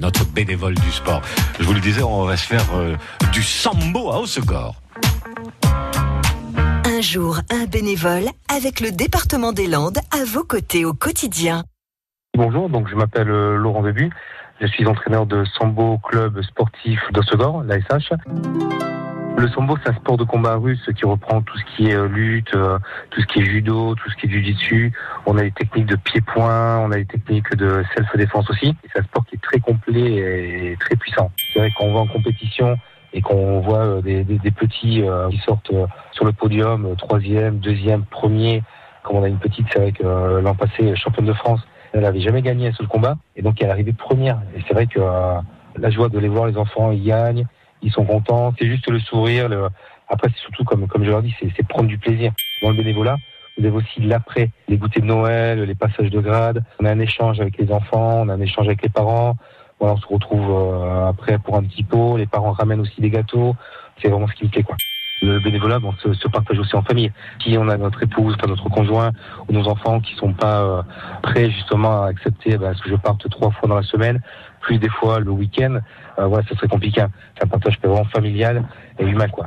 Notre bénévole du sport. Je vous le disais, on va se faire euh, du sambo à Haussegor. Un jour, un bénévole avec le département des Landes à vos côtés au quotidien. Bonjour, donc je m'appelle euh, Laurent Début. Je suis entraîneur de Sambo Club Sportif d'Ossegor, l'ASH. Le sambo, c'est un sport de combat russe qui reprend tout ce qui est euh, lutte, tout ce qui est judo, tout ce qui est jiu-jitsu. On a des techniques de pied-point, on a des techniques de self-défense aussi. C'est un sport qui complet et très puissant. C'est vrai qu'on va en compétition et qu'on voit euh, des, des, des petits qui sortent sur le podium, troisième, deuxième, premier. Comme on a une petite, c'est vrai que l'an passé, championne de France, elle n'avait jamais gagné un seul combat. Et donc, elle est arrivée première. Et c'est vrai que la joie de les voir, les enfants, ils gagnent ils sont contents. C'est juste le sourire. Le... Après, c'est surtout, comme, comme je leur dis, c'est prendre du plaisir. Dans le bénévolat, avez aussi l'après, les goûters de Noël, les passages de grade. On a un échange avec les enfants, on a un échange avec les parents. Voilà, on se retrouve euh, après pour un petit pot. Les parents ramènent aussi des gâteaux. C'est vraiment ce qui me plaît, quoi. Le bénévolat, bon, se, se, partage aussi en famille. Si on a notre épouse, enfin notre conjoint ou nos enfants qui sont pas euh, prêts justement à accepter bah, que je parte trois fois dans la semaine, plus des fois le week-end, euh, voilà, ce serait compliqué. C'est un partage vraiment familial et humain, quoi.